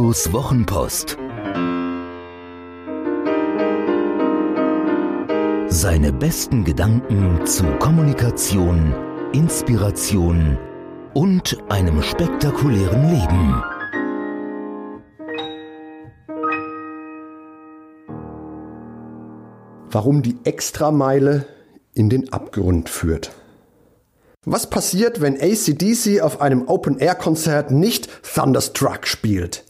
Ottos Wochenpost. Seine besten Gedanken zu Kommunikation, Inspiration und einem spektakulären Leben. Warum die Extrameile in den Abgrund führt. Was passiert, wenn ACDC auf einem Open-Air-Konzert nicht Thunderstruck spielt?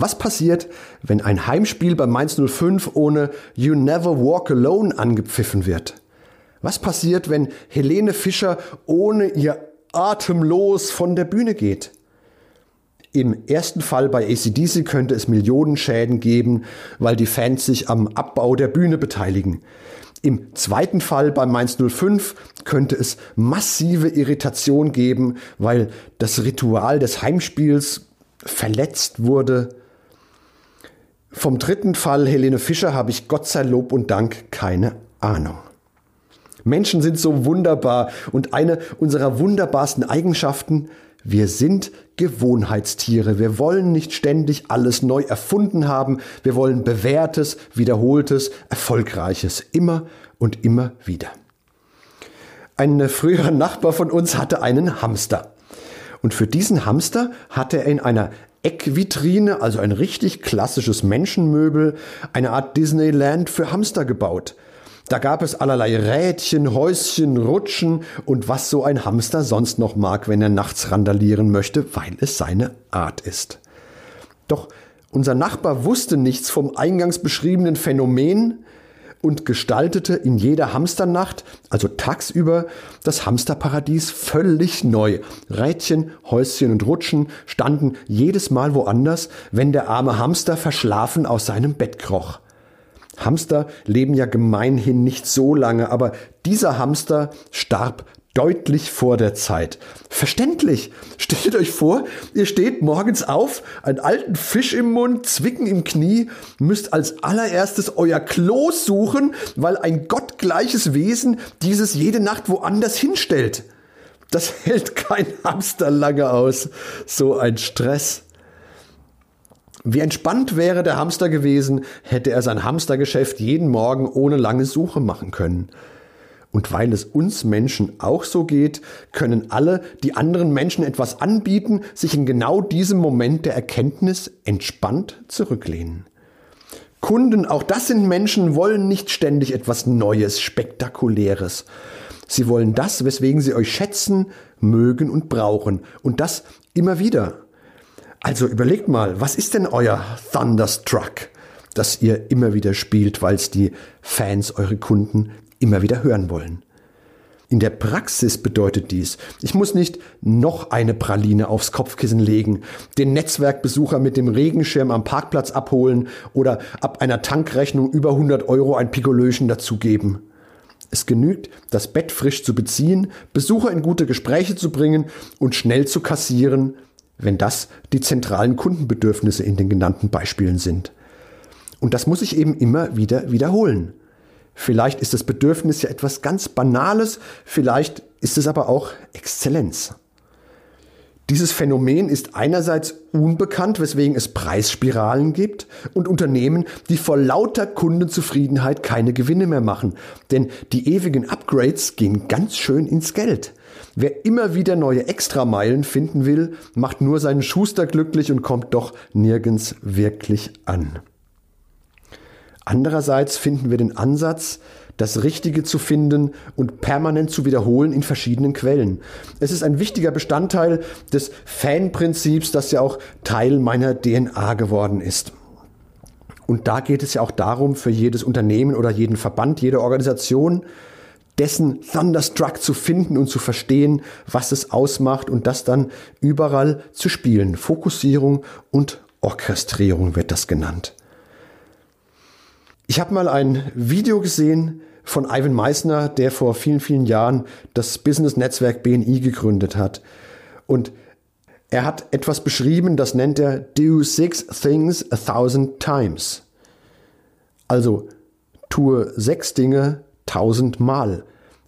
Was passiert, wenn ein Heimspiel bei Mainz 05 ohne You Never Walk Alone angepfiffen wird? Was passiert, wenn Helene Fischer ohne ihr atemlos von der Bühne geht? Im ersten Fall bei ACDC könnte es Millionenschäden geben, weil die Fans sich am Abbau der Bühne beteiligen. Im zweiten Fall bei Mainz 05 könnte es massive Irritation geben, weil das Ritual des Heimspiels verletzt wurde. Vom dritten Fall Helene Fischer habe ich Gott sei Lob und Dank keine Ahnung. Menschen sind so wunderbar und eine unserer wunderbarsten Eigenschaften wir sind Gewohnheitstiere. Wir wollen nicht ständig alles neu erfunden haben. Wir wollen bewährtes, wiederholtes, erfolgreiches. Immer und immer wieder. Ein früherer Nachbar von uns hatte einen Hamster. Und für diesen Hamster hatte er in einer Eckvitrine, also ein richtig klassisches Menschenmöbel, eine Art Disneyland für Hamster gebaut. Da gab es allerlei Rädchen, Häuschen, Rutschen und was so ein Hamster sonst noch mag, wenn er nachts randalieren möchte, weil es seine Art ist. Doch unser Nachbar wusste nichts vom eingangs beschriebenen Phänomen und gestaltete in jeder Hamsternacht, also tagsüber, das Hamsterparadies völlig neu. Rädchen, Häuschen und Rutschen standen jedes Mal woanders, wenn der arme Hamster verschlafen aus seinem Bett kroch. Hamster leben ja gemeinhin nicht so lange, aber dieser Hamster starb deutlich vor der Zeit. Verständlich. Stellt euch vor, ihr steht morgens auf, einen alten Fisch im Mund, Zwicken im Knie, müsst als allererstes euer Klo suchen, weil ein gottgleiches Wesen dieses jede Nacht woanders hinstellt. Das hält kein Hamster lange aus. So ein Stress. Wie entspannt wäre der Hamster gewesen, hätte er sein Hamstergeschäft jeden Morgen ohne lange Suche machen können. Und weil es uns Menschen auch so geht, können alle, die anderen Menschen etwas anbieten, sich in genau diesem Moment der Erkenntnis entspannt zurücklehnen. Kunden, auch das sind Menschen, wollen nicht ständig etwas Neues, Spektakuläres. Sie wollen das, weswegen sie euch schätzen, mögen und brauchen. Und das immer wieder. Also überlegt mal, was ist denn euer Thunderstruck, das ihr immer wieder spielt, weil es die Fans, eure Kunden immer wieder hören wollen? In der Praxis bedeutet dies, ich muss nicht noch eine Praline aufs Kopfkissen legen, den Netzwerkbesucher mit dem Regenschirm am Parkplatz abholen oder ab einer Tankrechnung über 100 Euro ein Pikolöchen dazugeben. Es genügt, das Bett frisch zu beziehen, Besucher in gute Gespräche zu bringen und schnell zu kassieren wenn das die zentralen Kundenbedürfnisse in den genannten Beispielen sind. Und das muss ich eben immer wieder wiederholen. Vielleicht ist das Bedürfnis ja etwas ganz Banales, vielleicht ist es aber auch Exzellenz. Dieses Phänomen ist einerseits unbekannt, weswegen es Preisspiralen gibt und Unternehmen, die vor lauter Kundenzufriedenheit keine Gewinne mehr machen. Denn die ewigen Upgrades gehen ganz schön ins Geld. Wer immer wieder neue Extrameilen finden will, macht nur seinen Schuster glücklich und kommt doch nirgends wirklich an. Andererseits finden wir den Ansatz, das Richtige zu finden und permanent zu wiederholen in verschiedenen Quellen. Es ist ein wichtiger Bestandteil des Fanprinzips, das ja auch Teil meiner DNA geworden ist. Und da geht es ja auch darum, für jedes Unternehmen oder jeden Verband, jede Organisation, dessen Thunderstruck zu finden und zu verstehen, was es ausmacht und das dann überall zu spielen. Fokussierung und Orchestrierung wird das genannt. Ich habe mal ein Video gesehen von Ivan Meissner, der vor vielen, vielen Jahren das Business-Netzwerk BNI gegründet hat. Und er hat etwas beschrieben, das nennt er Do Six Things a Thousand Times. Also tue sechs Dinge tausendmal.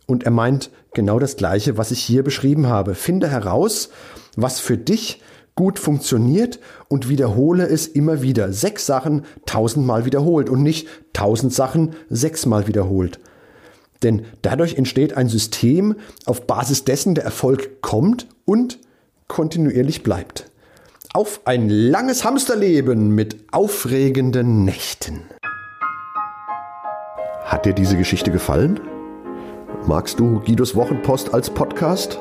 Und er meint genau das Gleiche, was ich hier beschrieben habe. Finde heraus, was für dich gut funktioniert und wiederhole es immer wieder. Sechs Sachen tausendmal wiederholt und nicht tausend Sachen sechsmal wiederholt. Denn dadurch entsteht ein System, auf Basis dessen der Erfolg kommt und kontinuierlich bleibt. Auf ein langes Hamsterleben mit aufregenden Nächten. Hat dir diese Geschichte gefallen? Magst du Guidos Wochenpost als Podcast?